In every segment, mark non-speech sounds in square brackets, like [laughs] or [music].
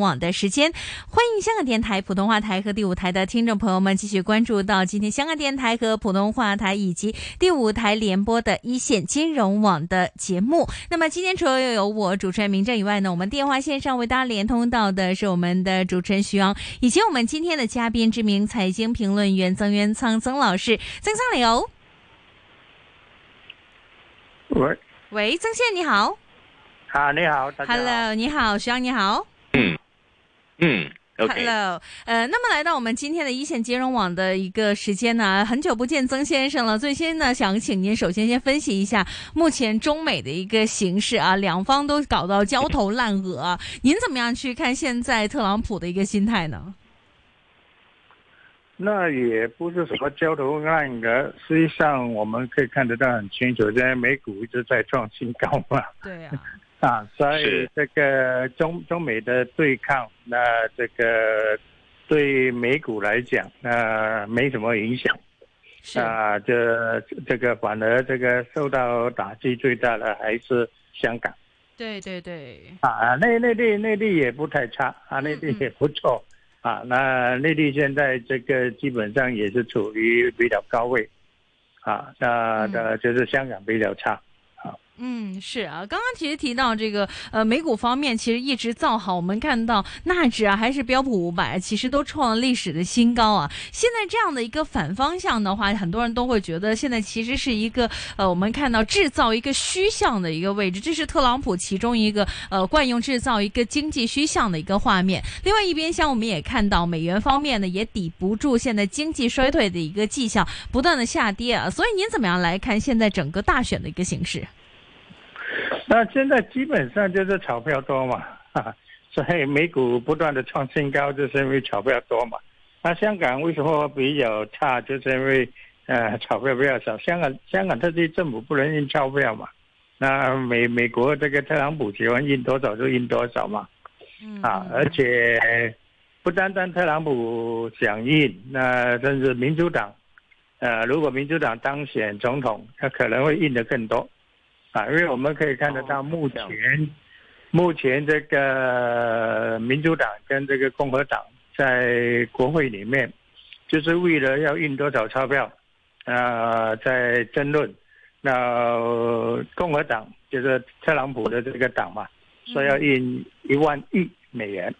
网的时间，欢迎香港电台普通话台和第五台的听众朋友们继续关注到今天香港电台和普通话台以及第五台联播的一线金融网的节目。那么今天除了有我主持人明正以外呢，我们电话线上为大家连通到的是我们的主持人徐昂，以及我们今天的嘉宾知名财经评论员曾元仓曾老师曾沧柳。喂喂，曾先生你好。啊，你好，大家好。Hello，你好，徐昂你好。嗯。嗯，Hello，呃，那么来到我们今天的一线金融网的一个时间呢，很久不见曾先生了。最先呢，想请您首先先分析一下目前中美的一个形势啊，两方都搞到焦头烂额，您怎么样去看现在特朗普的一个心态呢？那也不是什么焦头烂额，实际上我们可以看得到很清楚，现在美股一直在创新高嘛。对啊。啊，所以这个中中美的对抗，那这个对美股来讲，那没什么影响。啊，这这个反而这个受到打击最大的还是香港。对对对。啊啊，内内地内地也不太差啊，内地也不错啊。那内地现在这个基本上也是处于比较高位。啊，那那就是香港比较差。嗯，是啊，刚刚其实提到这个，呃，美股方面其实一直造好，我们看到纳指啊，还是标普五百，其实都创了历史的新高啊。现在这样的一个反方向的话，很多人都会觉得现在其实是一个，呃，我们看到制造一个虚像的一个位置，这是特朗普其中一个，呃，惯用制造一个经济虚像的一个画面。另外一边，像我们也看到美元方面呢，也抵不住现在经济衰退的一个迹象，不断的下跌啊。所以您怎么样来看现在整个大选的一个形势？[laughs] 那现在基本上就是钞票多嘛，所以美股不断的创新高，就是因为钞票多嘛。那香港为什么比较差，就是因为呃钞票比较少。香港香港特区政府不能印钞票嘛。那美美国这个特朗普喜欢印多少就印多少嘛，啊，而且不单单特朗普想印，那甚至民主党，呃，如果民主党当选总统，他可能会印的更多。啊，因为我们可以看得到，目前目前这个民主党跟这个共和党在国会里面，就是为了要印多少钞票啊，在争论。那共和党就是特朗普的这个党嘛，说要印一万亿美元。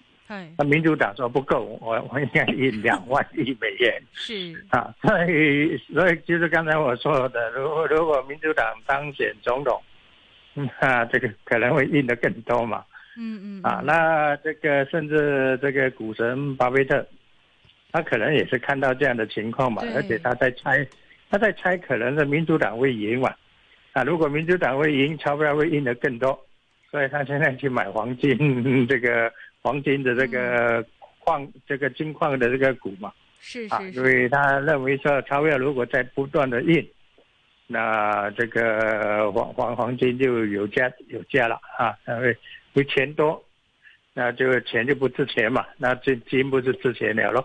那民主党说不够，我我应该印 [laughs] 两万亿美元。是啊，所以所以就是刚才我说的，如如果民主党当选总统，[laughs] 那这个可能会印的更多嘛。嗯嗯。啊，那这个甚至这个股神巴菲特，他可能也是看到这样的情况嘛，而且他在猜，他在猜，可能是民主党会赢嘛。啊，如果民主党会赢，钞票会印的更多，所以他现在去买黄金 [laughs] 这个。黄金的这个矿，这个金矿的这个股嘛，是啊，因为他认为说，钞票如果在不断的印，那这个黄黄黄金就有价有价了啊，因为因为钱多，那就钱就不值钱嘛，那这金不是值钱了咯。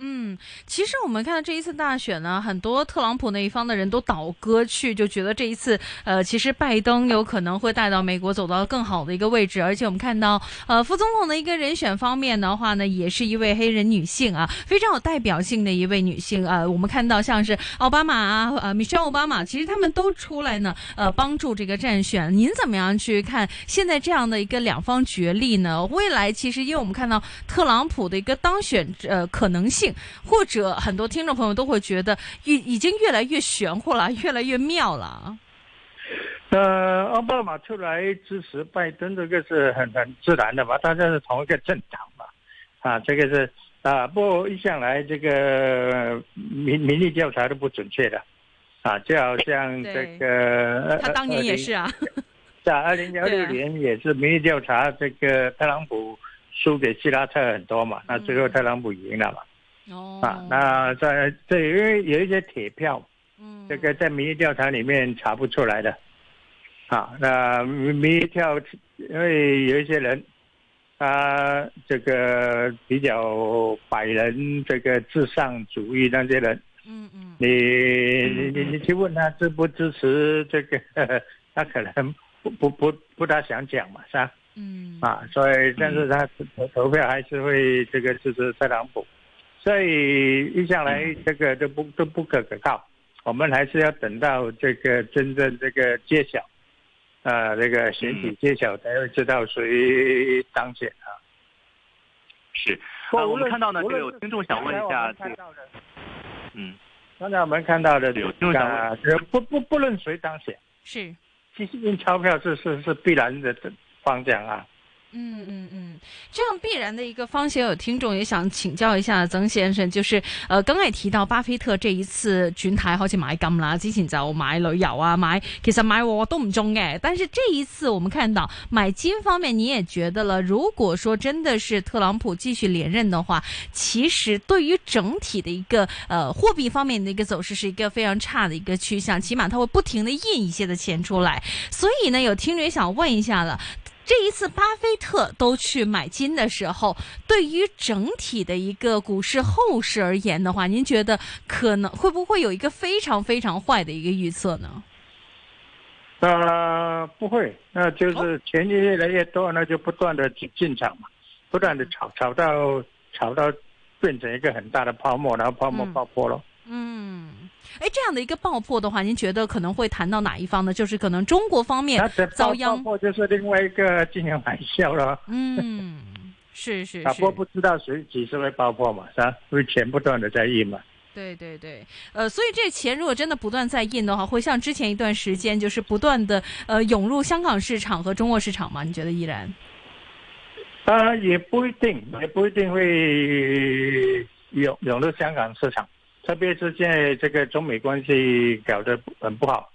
嗯，其实我们看到这一次大选呢，很多特朗普那一方的人都倒戈去，就觉得这一次呃，其实拜登有可能会带到美国走到更好的一个位置。而且我们看到，呃，副总统的一个人选方面的话呢，也是一位黑人女性啊，非常有代表性的一位女性啊。我们看到像是奥巴马啊，呃，米歇尔奥巴马，其实他们都出来呢，呃，帮助这个战选。您怎么样去看现在这样的一个两方角力呢？未来其实，因为我们看到特朗普的一个当选呃可能性。或者很多听众朋友都会觉得已已经越来越玄乎了，越来越妙了。呃，奥巴马出来支持拜登，这个是很很自然的嘛，大家是同一个政党嘛，啊，这个是啊，不，一向来这个民民意调查都不准确的啊，就好像这个他当年也是啊，[laughs] 在二零幺六年也是民意调查，这个特朗普输给希拉特很多嘛，那最后特朗普赢了嘛。哦啊，那在这因为有一些铁票，嗯，这个在民意调查里面查不出来的。啊，那民意票，因为有一些人，他这个比较百人这个至上主义那些人，嗯嗯，你你你你去问他支不支持这个，[laughs] 他可能不不不不大想讲嘛，是吧？嗯啊，所以但是他投票还是会这个支持特朗普。所以，一上来这个都不都不可可靠，我们还是要等到这个真正这个揭晓，啊，这个选举揭晓才会知道谁当选啊。是啊，我们看到呢，就有听众想问一下，这个，嗯，刚才我们看到的有听众想问啊，不不不论谁当选是，其实印钞票是是是必然的方向啊。嗯嗯嗯，这样必然的一个方向，有听众也想请教一下曾先生，就是呃，刚才提到巴菲特这一次群台好像买金啦，之前就买旅游啊，买其实买我都唔中嘅，但是这一次我们看到买金方面，你也觉得了，如果说真的是特朗普继续连任的话，其实对于整体的一个呃货币方面的一个走势是一个非常差的一个趋向，起码他会不停的印一些的钱出来，所以呢，有听众也想问一下了。这一次巴菲特都去买金的时候，对于整体的一个股市后市而言的话，您觉得可能会不会有一个非常非常坏的一个预测呢？呃，不会，那就是钱越来越多，那就不断的进进场嘛，不断的炒炒到炒到变成一个很大的泡沫，然后泡沫爆破喽。嗯。哎，这样的一个爆破的话，您觉得可能会谈到哪一方呢？就是可能中国方面遭殃。爆破就是另外一个进行玩笑咯。嗯，是是是。不破不知道谁几时会爆破嘛，是吧？会钱不断的在印嘛。对对对，呃，所以这钱如果真的不断在印的话，会像之前一段时间，就是不断的呃涌入香港市场和中国市场嘛？你觉得依然？呃，也不一定，也不一定会涌涌入香港市场。特别是现在这个中美关系搞得很不好，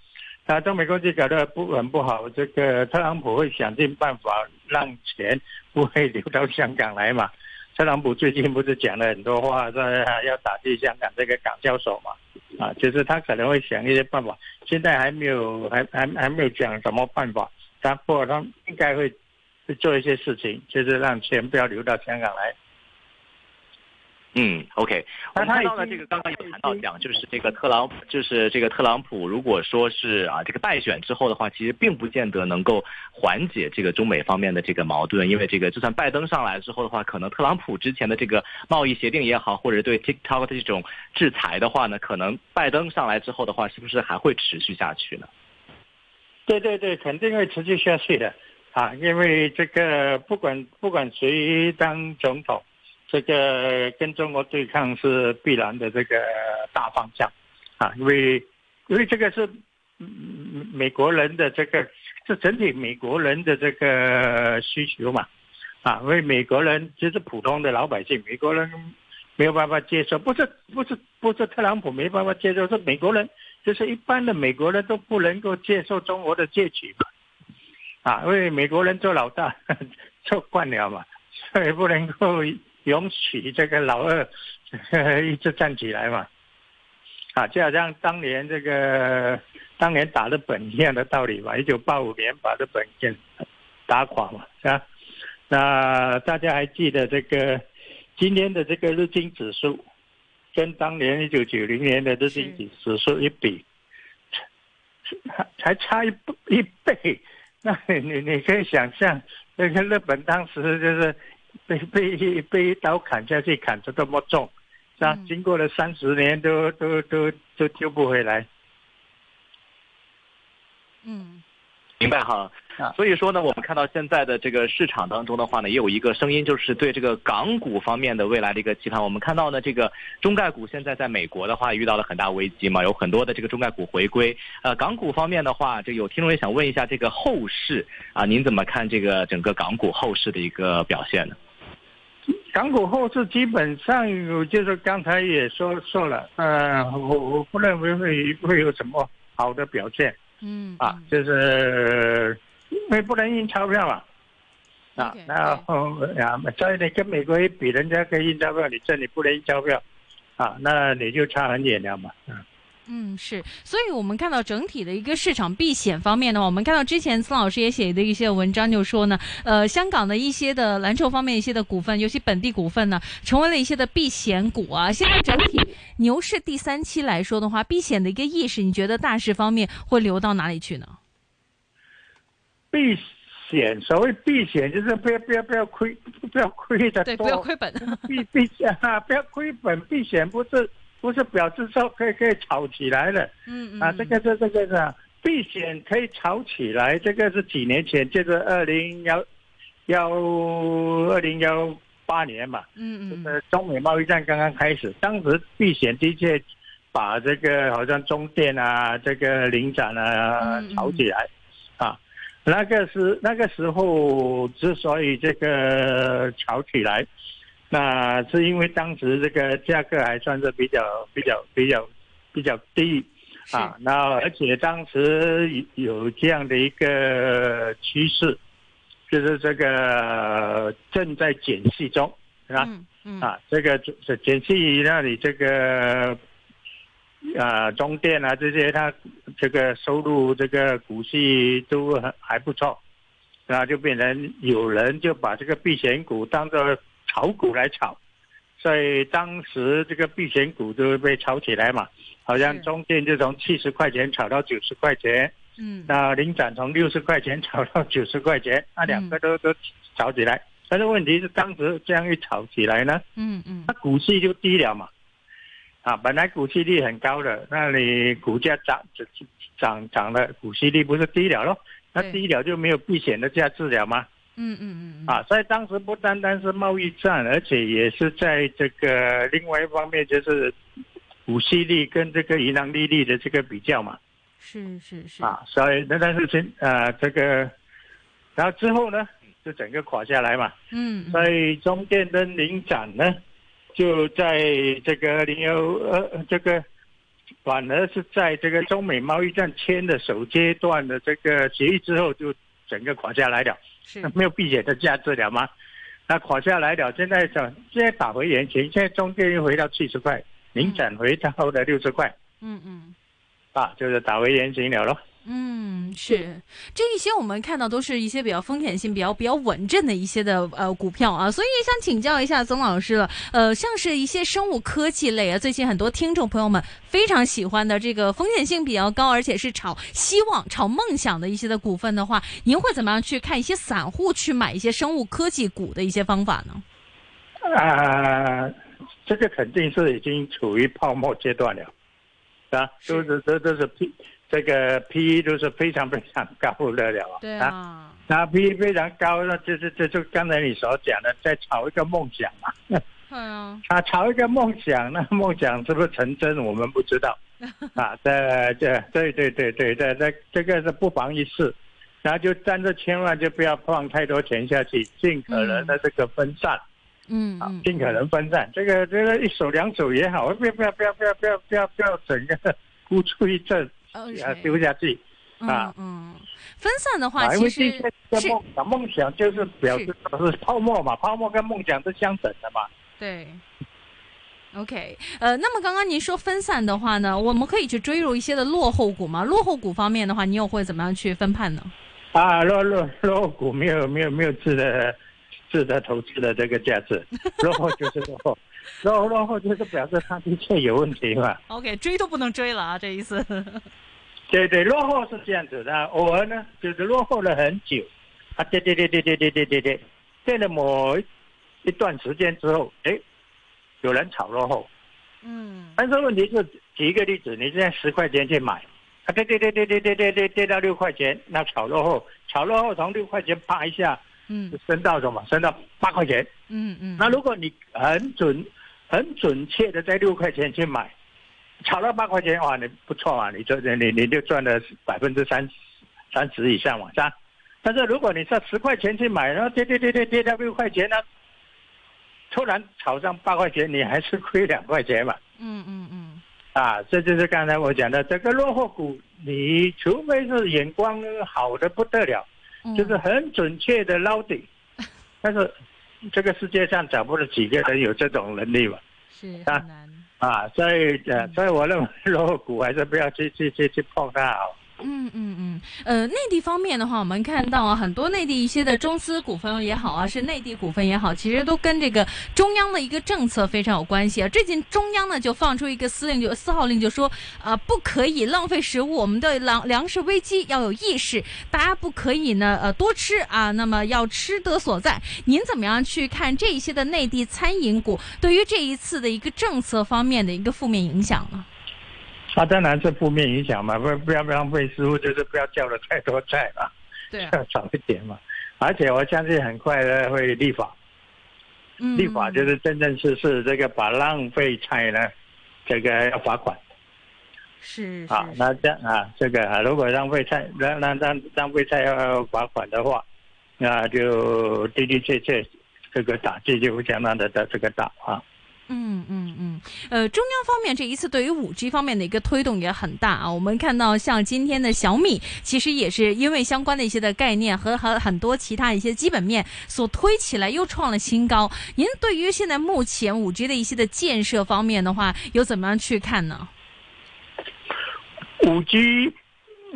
啊，中美关系搞得不很不好，这个特朗普会想尽办法让钱不会流到香港来嘛？[laughs] 特朗普最近不是讲了很多话，说要打击香港这个港交所嘛？啊，就是他可能会想一些办法，现在还没有，还还还没有讲什么办法，但不过他应该会做一些事情，就是让钱不要流到香港来。嗯，OK。我看到了这个，刚刚有谈到讲，就是这个特朗，就是这个特朗普，如果说是啊这个败选之后的话，其实并不见得能够缓解这个中美方面的这个矛盾，因为这个就算拜登上来之后的话，可能特朗普之前的这个贸易协定也好，或者对 TikTok 的这种制裁的话呢，可能拜登上来之后的话，是不是还会持续下去呢？对对对，肯定会持续下去的啊，因为这个不管不管谁当总统。这个跟中国对抗是必然的这个大方向，啊，因为因为这个是美国人的这个，是整体美国人的这个需求嘛，啊，因为美国人就是普通的老百姓，美国人没有办法接受，不是不是不是特朗普没办法接受，是美国人就是一般的美国人都不能够接受中国的崛起嘛，啊，因为美国人做老大 [laughs] 做惯了嘛，所以不能够。允许这个老二，[laughs] 一直站起来嘛，啊，就好像当年这个当年打日本一样的道理嘛，一九八五年把日本给 [laughs] 打垮嘛，是吧？那大家还记得这个今天的这个日经指数，跟当年一九九零年的日经指数一比，还差一一倍，那你你可以想象，那个日本当时就是。被被被刀砍下去，砍的这么重，是吧？经过了三十年，都都都都救不回来。嗯，明白哈。所以说呢，我们看到现在的这个市场当中的话呢，也有一个声音，就是对这个港股方面的未来的一个期盼。我们看到呢，这个中概股现在在美国的话遇到了很大危机嘛，有很多的这个中概股回归。呃，港股方面的话，这有听众也想问一下这个后市啊，您怎么看这个整个港股后市的一个表现呢？港股后市基本上有，就是刚才也说说了，呃，我我不认为会会有什么好的表现。嗯，啊，就是。因为不能印钞票嘛，啊，那后呀，再你跟美国一比，人家可以印钞票，你这里不能印钞票，啊，那你就差很远了嘛，嗯。嗯，是，所以我们看到整体的一个市场避险方面呢，我们看到之前孙老师也写的一些文章，就说呢，呃，香港的一些的蓝筹方面一些的股份，尤其本地股份呢，成为了一些的避险股啊。现在整体牛市第三期来说的话，避险的一个意识，你觉得大势方面会流到哪里去呢？避险，所谓避险就是不要不要不要亏，不要亏的多。不要亏本。[laughs] 避避险，不要亏本。避险不是不是表示说可以可以炒起来了。嗯嗯。啊，这个是这个是避险可以炒起来，这个是几年前，就是二零幺幺二零幺八年嘛。嗯嗯。这个中美贸易战刚刚开始，当时避险的确把这个好像中电啊，这个领展啊炒起来。那个是那个时候之所以这个炒起来，那是因为当时这个价格还算是比较比较比较比较低啊，那而且当时有这样的一个趋势，就是这个正在减息中，是吧？啊，这个减息那里这个。啊，中电啊，这些它这个收入，这个股息都还不错，然后就变成有人就把这个避险股当做炒股来炒，所以当时这个避险股都被炒起来嘛，好像中电就从七十块钱炒到九十块钱，嗯，那零展从六十块钱炒到九十块钱，那两个都都炒起来，但是问题是当时这样一炒起来呢，嗯嗯，它股息就低了嘛。啊，本来股息率很高的，那你股价涨，涨涨了，股息率不是低了咯？那低了就没有避险的价值了吗？嗯嗯嗯。啊，在当时不单单是贸易战，而且也是在这个另外一方面，就是股息率跟这个银行利率的这个比较嘛。是是是。啊，所以那但是这呃这个，然后之后呢，就整个垮下来嘛。嗯。所以中电的领涨呢。就在这个，零幺呃，这个反而是在这个中美贸易战签的首阶段的这个协议之后，就整个垮下来了，是没有避险的价值了吗？那垮下来了，现在想现在打回原形，现在中间又回到七十块，您涨回到的六十块，嗯嗯，啊，就是打回原形了喽。嗯，是这一些我们看到都是一些比较风险性比较比较稳阵的一些的呃股票啊，所以想请教一下曾老师了，呃，像是一些生物科技类啊，最近很多听众朋友们非常喜欢的这个风险性比较高，而且是炒希望、炒梦想的一些的股份的话，您会怎么样去看一些散户去买一些生物科技股的一些方法呢？呃，这个肯定是已经处于泡沫阶段了，啊，都是这都是。这个 PE 都是非常非常高的了啊！啊，PE 非常高，那这这这就刚才你所讲的，在炒一个梦想嘛。嗯。啊，炒 [laughs] 一个梦想，那梦想是不是成真？我们不知道。[laughs] 啊，这这对对对对，对，这这个是不妨一试。然后就但是千万，就不要放太多钱下去，尽可能的这个分散。嗯嗯。尽可能分散，这个这个一手两手也好，不要不要不要不要不要不要不要整个孤注一掷。呃，丢下去啊！嗯，分散的话，其实是梦想，梦想就是表示什是泡沫嘛？泡沫跟梦想是相等的嘛？对。OK，呃，那么刚刚您说分散的话呢，我们可以去追入一些的落后股吗？落后股方面的话，你又会怎么样去分判呢？啊，落落落后股没有没有没有值得值得投资的这个价值，落后就是落后。落 [laughs] 落后就是表示他的确有问题嘛。OK，追都不能追了啊，这意思。[laughs] 对对，落后是这样子的。偶尔呢，就是落后了很久。啊，跌跌跌跌跌跌跌跌跌，了某一段时间之后，哎，有人炒落后。嗯。但是问题是，举一个例子，你现在十块钱去买，啊，跌跌跌跌跌跌跌跌跌到六块钱，那炒落后，炒落后从六块钱啪一下，嗯，升到什么？升到八块钱。嗯嗯。那如果你很准。很准确的在六块钱去买，炒到八块钱哇，你不错嘛，你赚你你就赚了百分之三十三十以上嘛，是吧？但是如果你在十块钱去买，然后跌跌跌跌跌到六块钱呢，突然炒上八块钱，你还是亏两块钱嘛。嗯嗯嗯。啊，这就是刚才我讲的这个落后股，你除非是眼光好的不得了，就是很准确的捞底，但是。这个世界上找不到几个人有这种能力嘛？是很难啊，所以呃，以我认为，果股还是不要去去去去碰它好。嗯嗯嗯，呃，内地方面的话，我们看到很多内地一些的中资股份也好啊，是内地股份也好，其实都跟这个中央的一个政策非常有关系啊。最近中央呢就放出一个司令就四号令，就说啊，不可以浪费食物，我们的粮粮食危机要有意识，大家不可以呢呃多吃啊，那么要吃得所在。您怎么样去看这一些的内地餐饮股对于这一次的一个政策方面的一个负面影响呢？啊，当然是负面影响嘛，不不要不要浪费食物，就是不要叫了太多菜嘛，要 [laughs] 少一点嘛。而且我相信很快呢会立法，立法就是真真实实这个把浪费菜呢，这个要罚款。是啊，那这样啊，这个啊、如果浪费菜、浪浪浪浪费菜要罚款的话，那就的的确确这个打击就会相当的的这个大啊。嗯嗯嗯，呃，中央方面这一次对于五 G 方面的一个推动也很大啊。我们看到，像今天的小米，其实也是因为相关的一些的概念和和很多其他一些基本面所推起来，又创了新高。您对于现在目前五 G 的一些的建设方面的话，有怎么样去看呢？五 G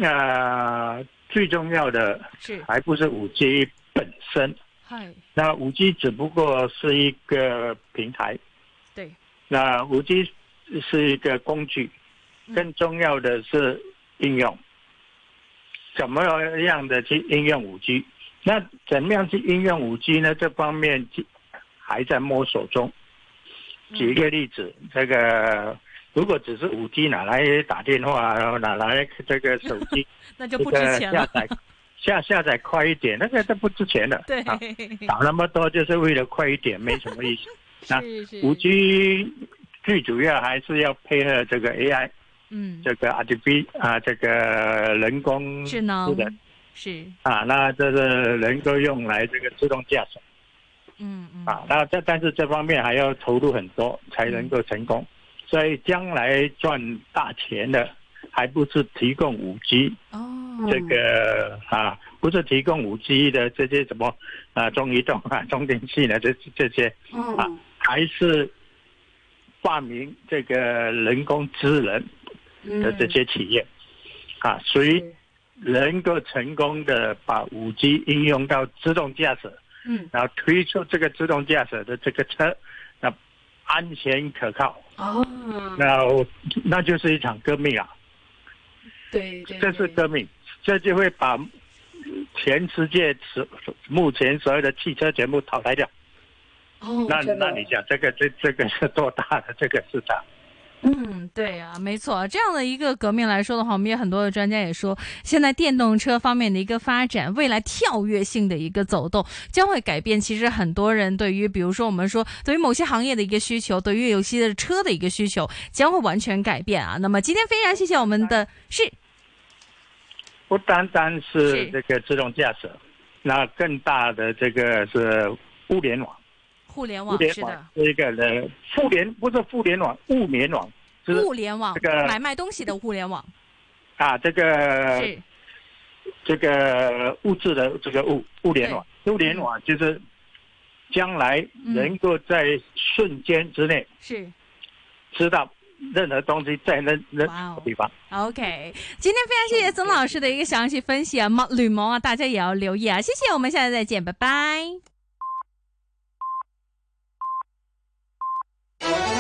呃，最重要的是还不是五 G 本身，是那五 G 只不过是一个平台。那五 G 是一个工具，更重要的是应用，怎么样的去应用五 G？那怎么样去应用五 G 呢？这方面还在摸索中。举一个例子，这个如果只是五 G，哪来打电话？然后哪来这个手机？[laughs] 那就不值钱了。下载 [laughs] 下下载快一点，那个都不值钱的。对，打那么多就是为了快一点，没什么意思。那五 G 最主要还是要配合这个 AI，嗯，这个 r g b 啊，这个人工智能是啊，那这是能够用来这个自动驾驶，嗯嗯啊，那这但是这方面还要投入很多才能够成功，所以将来赚大钱的还不是提供五 G 哦，这个啊，不是提供五 G 的这些什么啊中移动啊中电器呢，这这些啊。还是发明这个人工智能的这些企业啊，谁能够成功的把五 G 应用到自动驾驶，嗯，然后推出这个自动驾驶的这个车，那安全可靠哦，那那就是一场革命啊！对，这是革命，这就会把全世界所目前所有的汽车全部淘汰掉。那那你讲这个这这个是多大的这个市场？嗯，对呀，没错。这样的一个革命来说的话，我们也很多的专家也说，现在电动车方面的一个发展，未来跳跃性的一个走动，将会改变。其实很多人对于，比如说我们说对于某些行业的一个需求，对于有些的车的一个需求，将会完全改变啊。那么今天非常谢谢我们的，是。不单单是这个自动驾驶，那更大的这个是物联网。互联网是的，是一个呢，互联不是互联网，物联网，物联网，这个买卖东西的物联网，啊，这个，这个物质的这个物物联网，物联网就是将来能够在瞬间之内是知道任何东西在那那地方。OK，今天非常谢谢曾老师的一个详细分析啊，毛吕毛啊，大家也要留意啊，谢谢，我们下次再见，拜拜。